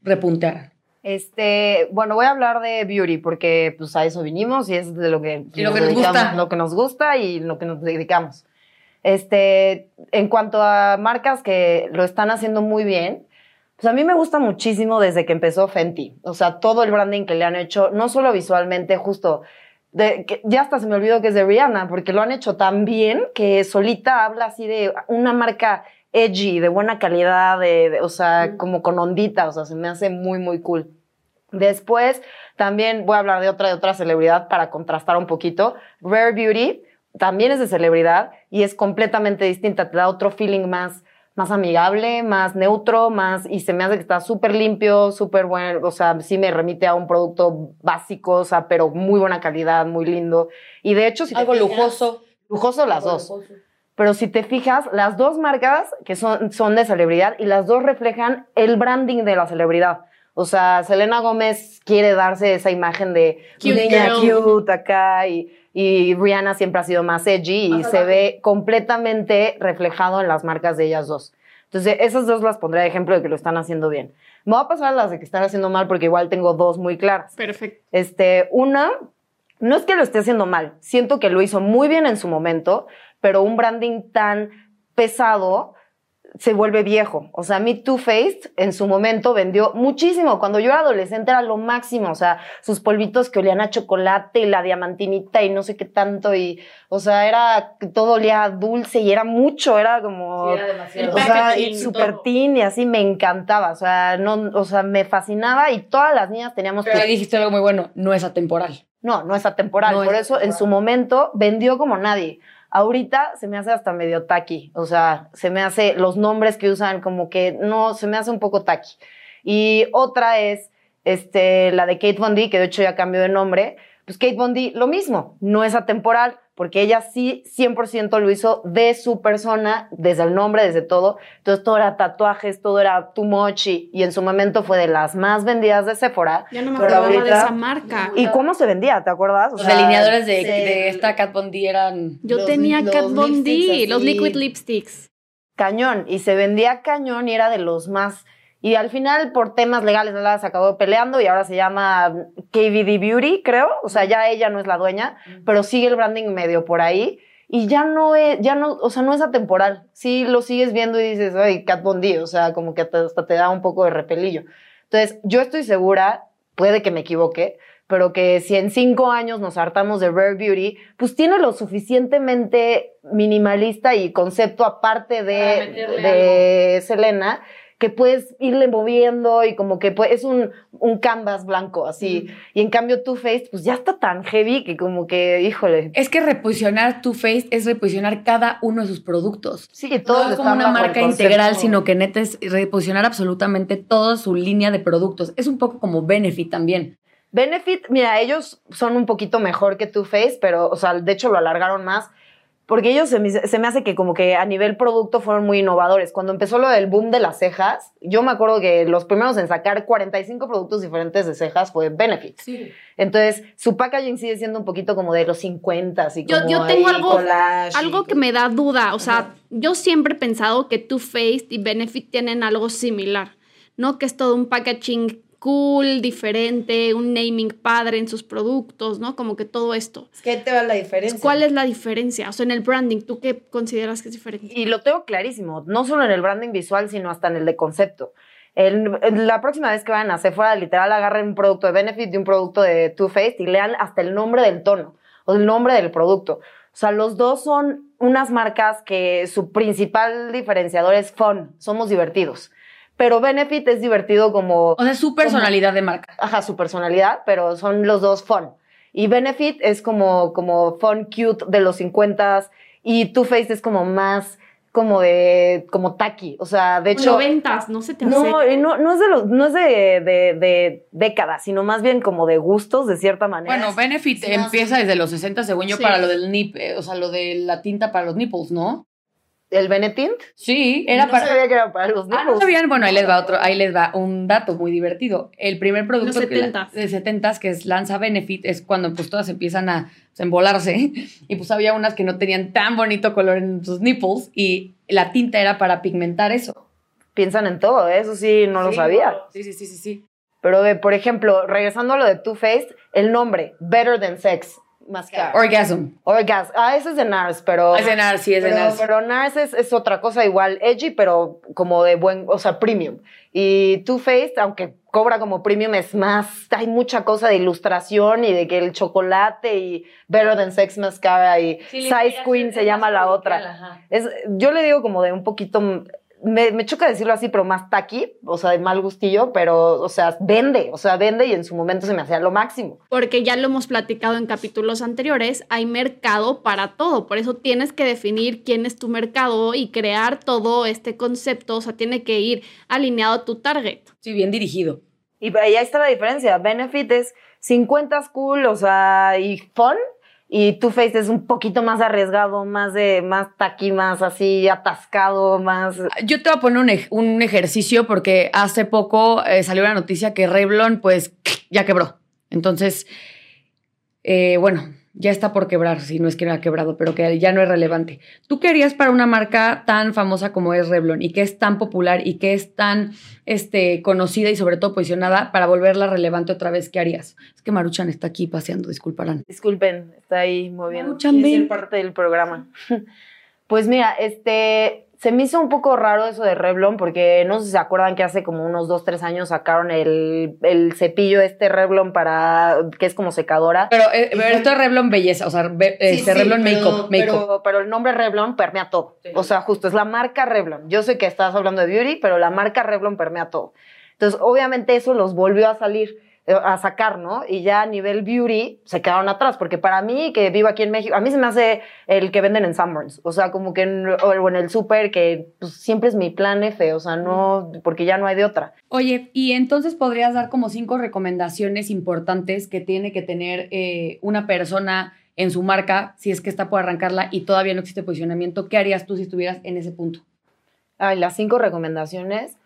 repuntearan. Este, bueno, voy a hablar de beauty porque pues a eso vinimos y es de lo que, Y lo que nos gusta. lo que nos gusta y lo que nos dedicamos. Este, en cuanto a marcas que lo están haciendo muy bien, pues a mí me gusta muchísimo desde que empezó Fenty. O sea, todo el branding que le han hecho, no solo visualmente, justo, de, que ya hasta se me olvidó que es de Rihanna, porque lo han hecho tan bien que solita habla así de una marca edgy, de buena calidad, de, de- o sea, Mm. como con ondita, o sea, se me hace muy, muy cool. Después, también voy a hablar de otra, de otra celebridad para contrastar un poquito. Rare Beauty también es de celebridad y es completamente distinta, te da otro feeling más, más amigable, más neutro, más, y se me hace que está súper limpio, súper bueno, o sea, sí me remite a un producto básico, o sea, pero muy buena calidad, muy lindo. Y de hecho, si te Algo fijas- lujoso. Lujoso las Algo dos. lujoso. Pero si te fijas, las dos marcas que son, son de celebridad y las dos reflejan el branding de la celebridad. O sea, Selena Gómez quiere darse esa imagen de Cute niña girl. cute acá y, y Rihanna siempre ha sido más edgy y se ve completamente reflejado en las marcas de ellas dos. Entonces, esas dos las pondré de ejemplo de que lo están haciendo bien. Me voy a pasar a las de que están haciendo mal porque igual tengo dos muy claras. Perfecto. Este, una, no es que lo esté haciendo mal, siento que lo hizo muy bien en su momento, pero un branding tan pesado se vuelve viejo. O sea, a mí Too Faced en su momento vendió muchísimo. Cuando yo era adolescente era lo máximo. O sea, sus polvitos que olían a chocolate y la diamantinita y no sé qué tanto. Y, o sea, era, todo olía dulce y era mucho. Era como. demasiado. O sea, y super todo. teen y así me encantaba. O sea, no, o sea, me fascinaba y todas las niñas teníamos Pero Too ahí dijiste algo muy bueno, no es atemporal. no, no es atemporal. No es Por eso en su momento vendió como nadie. Ahorita se me hace hasta medio taqui. O sea, se me hace los nombres que usan como que no, se me hace un poco taqui. Y otra es este, la de Kate Von D, que de hecho ya cambió de nombre. Pues Kate Von D, lo mismo, no es atemporal, porque ella sí 100% lo hizo de su persona, desde el nombre, desde todo. Entonces todo era tatuajes, todo era too much y, y en su momento fue de las más vendidas de Sephora. Ya no me acordaba de esa marca. ¿Y cómo se vendía? ¿Te acuerdas? O Los sea, delineadores de, de esta Kat Von D eran... Yo los- tenía los Kat Von D, lipsticks los liquid lipsticks. Cañón. Y se vendía cañón y era de los más. Y al final, por temas legales, ¿verdad? se acabó peleando y ahora se llama KVD Beauty, creo. O sea, ya ella no es la dueña, pero sigue el branding medio por ahí. Y ya no es, ya no, o sea, no es atemporal. Sí lo sigues viendo y dices, ay, Kat Von D, o sea, como que hasta te da un poco de repelillo. Entonces, yo estoy segura, puede que me equivoque, pero que si en cinco años nos hartamos de Rare Beauty, pues tiene lo suficientemente minimalista y concepto aparte de, de Selena, que puedes irle moviendo y como que es un, un canvas blanco así. Y en cambio Too Faced, pues ya está tan heavy que como que, híjole. Es que reposicionar Too Faced es reposicionar cada uno de sus productos. Sí, todos no es como una marca integral, sino que neta es reposicionar absolutamente toda su línea de productos. Es un poco como Benefit también. Benefit, mira, ellos son un poquito mejor que Too Faced, pero, o sea, de hecho lo alargaron más. Porque ellos se me, se me hace que como que a nivel producto fueron muy innovadores. Cuando empezó lo del boom de las cejas, yo me acuerdo que los primeros en sacar 45 productos diferentes de cejas fue Benefit. Sí. Entonces, su packaging sigue siendo un poquito como de los 50 y Yo- como yo tengo ahí algo- Algo que me da duda, o sea, yo siempre he pensado que Too Faced y Benefit tienen algo similar, ¿no? Que es todo un packaging cool, diferente, un naming padre en sus productos, ¿no? Como que todo esto. Es que ahí te va la diferencia. ¿Cuál es la diferencia? O sea, en el branding, ¿tú qué consideras que es diferente? Y lo tengo clarísimo, no solo en el branding visual, sino hasta en el de concepto. El- la próxima vez que vayan a Sephora, literal, agarren un producto de Benefit y un producto de Too Faced y lean hasta el nombre del tono o el nombre del producto. O sea, los dos son unas marcas que su principal diferenciador es fun, somos divertidos. Pero Benefit es divertido como O sea, su personalidad de marca. ajá, su personalidad, pero son los dos fun. Y Benefit es como, como fun cute de los 50 y Too Faced es como más como de como tacky, o sea, de hecho Noventas, no se te hace. no, no, no es de los, no es de, de, de décadas, sino más bien como de gustos de cierta manera. Bueno, Benefit Sí, empieza desde los 60, según yo, Sí. para lo del nip, eh, o sea, lo de la tinta para los nipples, ¿no? El Benetint, Sí, era no para... sabía que era para los Ah, ¿no sabían? Bueno, ahí les va otro, ahí les va un dato muy divertido. El primer producto Los que la- 70s. de 70s que es lanza Benefit es cuando pues todas empiezan a pues, embolarse [LAUGHS] y pues había unas que no tenían tan bonito color en sus nipples y la tinta era para pigmentar eso. Piensan en todo, ¿eh? eso sí, no lo Sí, sabía. Sí, sí, sí, sí, sí. Pero, ve, por ejemplo, regresando a lo de Too Faced, el nombre, Better Than Sex, Mascara. Orgasm. Orgasm. Ah, ese es de NARS, pero... Es de NARS, sí, es de pero, NARS. pero NARS es, es otra cosa igual, edgy, pero como de buen, o sea, premium. Y Too Faced, aunque cobra como premium, es más, hay mucha cosa de ilustración y de que el chocolate y Better Than Sex Mascara y Size Queen se llama la otra. Es, yo le digo como de un poquito, me, me choca decirlo así, pero más taqui, o sea, de mal gustillo, pero, o sea, vende, o sea, vende y en su momento se me hacía lo máximo. Porque ya lo hemos platicado en capítulos anteriores, hay mercado para todo, por eso tienes que definir quién es tu mercado y crear todo este concepto, o sea, tiene que ir alineado a tu target. Sí, bien dirigido. Y ahí está la diferencia. Benefit es 50 cool, o sea, y fun. Y Too Faced es un poquito más arriesgado, más de, más taqui, más así atascado, más. Yo te voy a poner un, un ejercicio porque hace poco eh, salió la noticia que Revlon, pues, ya quebró. Entonces, eh, bueno, ya está por quebrar, si no es que no ha quebrado, pero que ya no es relevante. ¿Tú qué harías para una marca tan famosa como es Revlon y que es tan popular y que es tan este, conocida y sobre todo posicionada para volverla relevante otra vez? ¿Qué harías? Es que Maruchan está aquí paseando, disculparán. Disculpen, está ahí moviendo. Maruchan, ven. parte del programa. [LAUGHS] Pues mira, este, se me hizo un poco raro eso de Revlon porque no sé si se acuerdan que hace como unos dos, tres años sacaron el, el cepillo este Revlon para, que es como secadora. Pero, eh, pero esto es Revlon Belleza, o sea, Sí, este, sí, Revlon pero- Makeup. makeup. Pero, pero el nombre Revlon permea todo. O sea, justo es la marca Revlon. Yo sé que estás hablando de beauty, pero la marca Revlon permea todo. Entonces, obviamente eso los volvió a salir, a sacar, ¿no? Y ya a nivel beauty se quedaron atrás, porque para mí, que vivo aquí en México, a mí se me hace el que venden en Sanborns. O sea, como que en, o en el súper, que pues, siempre es mi plan F, o sea, no, porque ya no hay de otra. Oye, y entonces podrías dar como cinco recomendaciones importantes que tiene que tener eh, una persona en su marca, si es que está por arrancarla y todavía no existe posicionamiento. ¿Qué harías tú si estuvieras en ese punto? Ay, las cinco recomendaciones.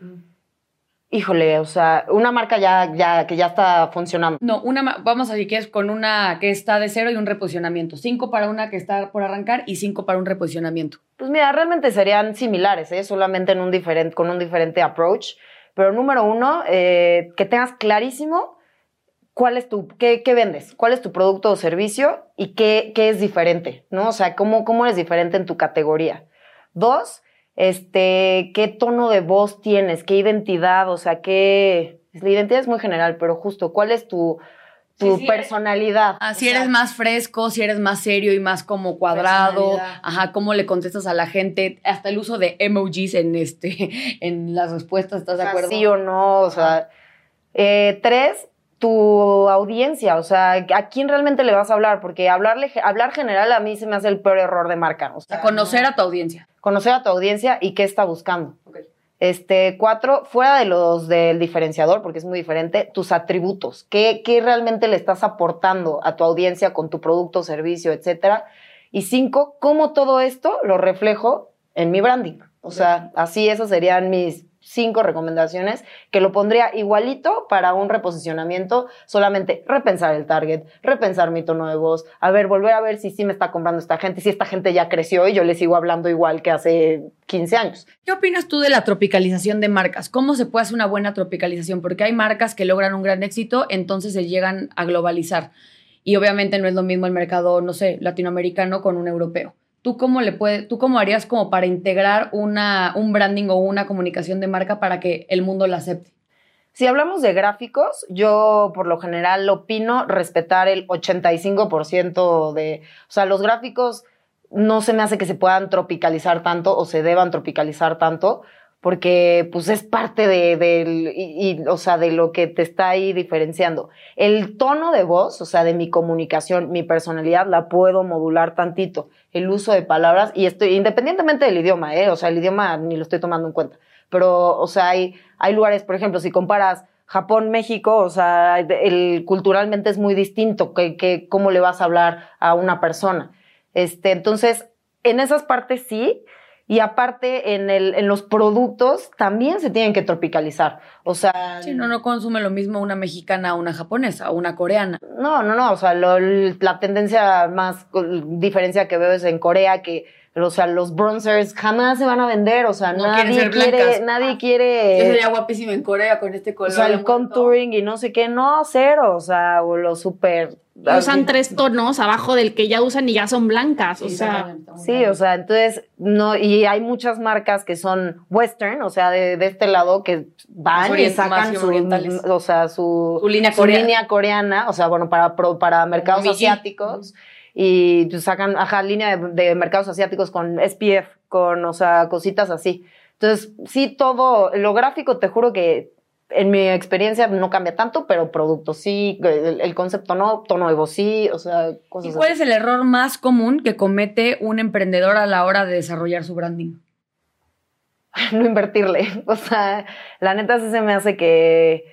Híjole, o sea, una marca ya, ya, que ya está funcionando. No, una, vamos a decir que es con una que está de cero y un reposicionamiento. Cinco para una que está por arrancar y cinco para un reposicionamiento. Pues mira, realmente serían similares, ¿eh? solamente en un diferente, con un diferente approach. Pero número uno, eh, que tengas clarísimo cuál es tu, qué, qué vendes, cuál es tu producto o servicio y qué, qué es diferente, ¿no? O sea, cómo, cómo eres diferente en tu categoría. Dos, este, qué tono de voz tienes, qué identidad, o sea, qué... La identidad es muy general, pero justo, ¿cuál es tu, tu Sí, sí, personalidad? Ah, si eres más fresco, si eres más serio y más como cuadrado, ajá, cómo le contestas a la gente, hasta el uso de emojis en este, [LAUGHS] en las respuestas, ¿estás de acuerdo? Sí o no, o sea. Eh, tres, tu audiencia, o sea, ¿a quién realmente le vas a hablar? Porque hablarle, hablar general a mí se me hace el peor error de marca. O sea, conocer a tu audiencia. Conocer a tu audiencia y qué está buscando. Este, cuatro, fuera de los del diferenciador, porque es muy diferente, tus atributos. ¿Qué, qué realmente le estás aportando a tu audiencia con tu producto, servicio, etcétera? Y cinco, cómo todo esto lo reflejo en mi branding. O sea, así esas serían mis cinco recomendaciones que lo pondría igualito para un reposicionamiento, solamente repensar el target, repensar mi tono de voz, a ver, volver a ver si sí me está comprando esta gente, si esta gente ya creció y yo le sigo hablando igual que hace 15 años. ¿Qué opinas tú de la tropicalización de marcas? ¿Cómo se puede hacer una buena tropicalización? Porque hay marcas que logran un gran éxito, entonces se llegan a globalizar. Y obviamente no es lo mismo el mercado, no sé, latinoamericano con un europeo. ¿Tú cómo, le puede, ¿Tú cómo harías como para integrar una, un branding o una comunicación de marca para que el mundo la acepte? Si hablamos de gráficos, yo por lo general opino respetar el 85% de, o sea, los gráficos no se me hace que se puedan tropicalizar tanto o se deban tropicalizar tanto, porque pues es parte de, del- y, y, o sea, de lo que te está ahí diferenciando. El tono de voz, o sea, de mi comunicación, mi personalidad, la puedo modular tantito. El uso de palabras, y estoy, independientemente del idioma, ¿eh? O sea, el idioma ni lo estoy tomando en cuenta. Pero, o sea, hay, hay lugares, por ejemplo, si comparas Japón, México, o sea, el, culturalmente es muy distinto que, que cómo le vas a hablar a una persona. Este, entonces, en esas partes sí, y aparte en, el, en los productos también se tienen que tropicalizar. O sea, Sí, no, no consume lo mismo una mexicana, una japonesa o una coreana. no, no, no, o sea, lo- la tendencia más diferencia que veo es en Corea que o sea, los bronzers jamás se van a vender, o sea, No nadie ser quiere, nadie quiere guapísima en Corea con este o color. sea, el contouring y no sé qué, no, cero, o sea, o lo súper usan tres tonos abajo del que ya usan y ya son blancas. o sea, Sí, o sea, entonces, no, y hay muchas marcas que son western, o sea, de, de este lado, que van y sacan su, o sea, su, Su línea su coreana. línea coreana, o sea, bueno, para, pro- para mercados asiáticos, y pues, sacan, ajá, línea de, de mercados asiáticos con SPF, con, o sea, cositas así. Entonces, sí, todo, lo gráfico, te juro que en mi experiencia no cambia tanto, pero producto sí, el, el concepto no, tono de voz sí, o sea, cosas ¿Y cuál así. es el error más común que comete un emprendedor a la hora de desarrollar su branding? [LAUGHS] no invertirle. [LAUGHS] O sea, la neta sí se me hace que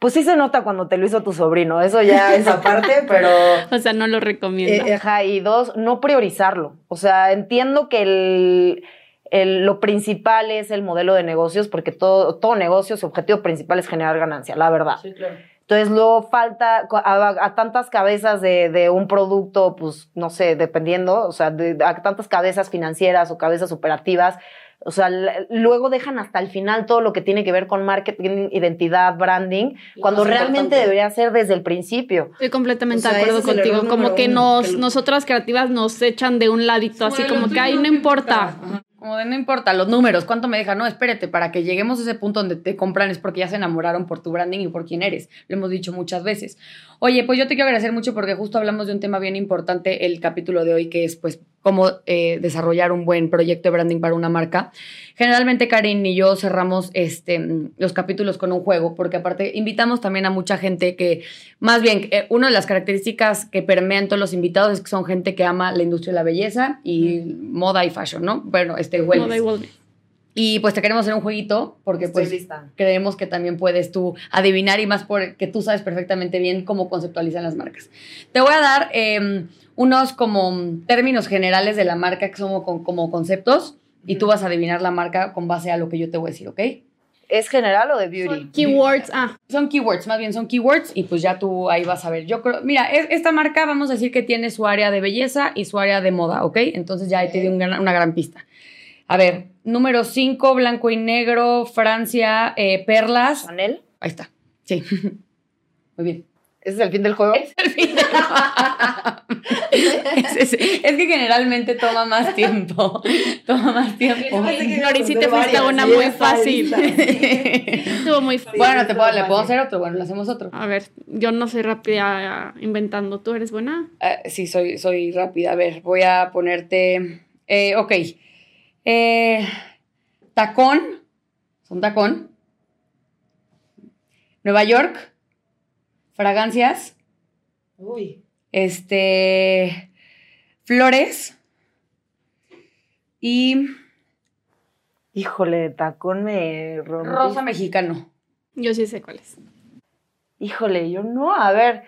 Pues sí se nota cuando te lo hizo tu sobrino, eso ya es [LAUGHS] aparte, pero... O sea, no lo recomiendo. Eh, ajá, y dos, no priorizarlo. O sea, entiendo que el, el- lo principal es el modelo de negocios, porque todo, todo negocio, su objetivo principal es generar ganancia, la verdad. Sí, claro. Entonces luego falta a, a tantas cabezas de, de un producto, pues no sé, dependiendo, o sea, de, a tantas cabezas financieras o cabezas operativas, o sea, luego dejan hasta el final todo lo que tiene que ver con marketing, identidad, branding, cuando realmente importante. debería ser desde el principio. Estoy completamente O sea, de acuerdo contigo. Como que uno, nos, que lo- nosotras creativas nos echan de un ladito, así como que, ay, no importa. Ajá. Como de no importa, los números, cuánto me deja. No, espérate, para que lleguemos a ese punto donde te compran es porque ya se enamoraron por tu branding y por quién eres. Lo hemos dicho muchas veces. Oye, pues yo te quiero agradecer mucho porque justo hablamos de un tema bien importante el capítulo de hoy, que es pues cómo eh, desarrollar un buen proyecto de branding para una marca. Generalmente Karin y yo cerramos este, los capítulos con un juego, porque aparte invitamos también a mucha gente que, más bien, eh, una de las características que permean todos los invitados es que son gente que ama la industria de la belleza y moda y fashion, ¿no? Bueno, este wellness. Moda y wellness. Y pues te queremos hacer un jueguito porque pues lista. creemos que también puedes tú adivinar y más porque tú sabes perfectamente bien cómo conceptualizan las marcas. Te voy a dar eh, unos como términos generales de la marca que son como, como conceptos y tú vas a adivinar la marca con base a lo que yo te voy a decir, ¿ok? ¿Es general o de beauty? Son keywords. Ah, Son keywords, más bien son keywords y pues ya tú ahí vas a ver. Yo creo, mira, es- esta marca vamos a decir que tiene su área de belleza y su área de moda, ¿ok? Entonces ya ahí te di un gran- una gran pista. A ver, número 5, blanco y negro, Francia, eh, perlas. ¿Chanel? Ahí está. Sí. [LAUGHS] Muy bien. ¿Ese es el fin del juego? Es el fin de- [LAUGHS] es, es- es que generalmente toma más tiempo. [LAUGHS] Toma más tiempo. Sí te fuiste a una muy fácil. Estuvo muy fácil. bueno, te puedo, le puedo hacer otro. Bueno, le hacemos otro. A ver, yo no soy rápida inventando. ¿Tú eres buena? Eh, sí, soy, soy rápida. A ver, voy a ponerte. eh, ok. Eh, tacón. Son tacón. Nueva York. Fragancias. Uy. Este. Flores. Y. Híjole, tacón me rompí. Rosa mexicano. Yo sí sé cuál es. Híjole, yo no. A ver,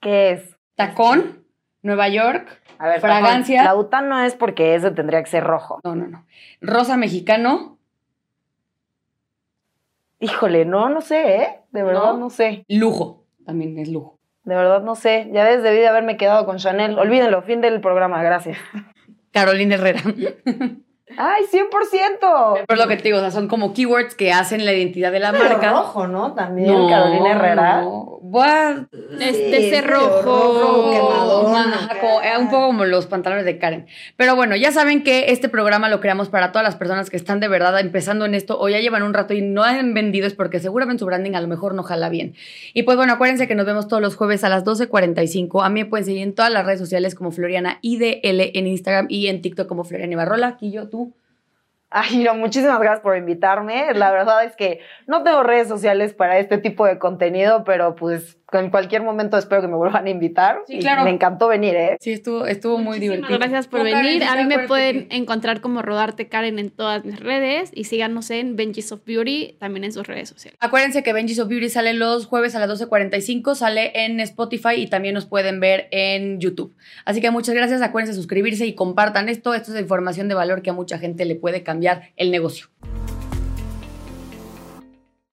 ¿qué es? Tacón. Nueva York. A ver, Fragancia. La UTA no es porque ese tendría que ser rojo. No, no, no. Rosa mexicano. Híjole, no, no sé, ¿eh? De verdad ¿No? no, sé. Lujo. También es lujo. De verdad no sé. Ya ves, debí de haberme quedado con Chanel. Olvídenlo, fin del programa, gracias. Carolina Herrera. [LAUGHS] ¡Ay, 100%! Pero lo que te digo, o sea, son como keywords que hacen la identidad de la Pero marca. rojo, ¿no? También Carolina Herrera. No. What? Este Sí, rojo. rojo, como- eh, un poco como los pantalones de Karen. Pero bueno, ya saben que este programa lo creamos para todas las personas que están de verdad empezando en esto o ya llevan un rato y no han vendido es porque seguramente su branding a lo mejor no jala bien. Y pues bueno, acuérdense que nos vemos todos los jueves a las 12.45. A mí me pueden seguir en todas las redes sociales como Floriana IDL en Instagram y en TikTok como Floriana Ibarrola. Aquí yo, tú. Ay, no, muchísimas gracias por invitarme. La verdad es que no tengo redes sociales para este tipo de contenido, pero pues en cualquier momento espero que me vuelvan a invitar. Sí, Y claro. Me encantó venir, ¿eh? Sí, estuvo, estuvo muy divertido. Gracias por Karen, venir. A mí me pueden encontrar como Rodarte Karen en todas mis redes y síganos en Benji's of Beauty también en sus redes sociales. Acuérdense que Benji's of Beauty sale los jueves a las 12.45, sale en Spotify y también nos pueden ver en YouTube. Así que muchas gracias, acuérdense de suscribirse y compartan esto. Esto es información de valor que a mucha gente le puede el negocio.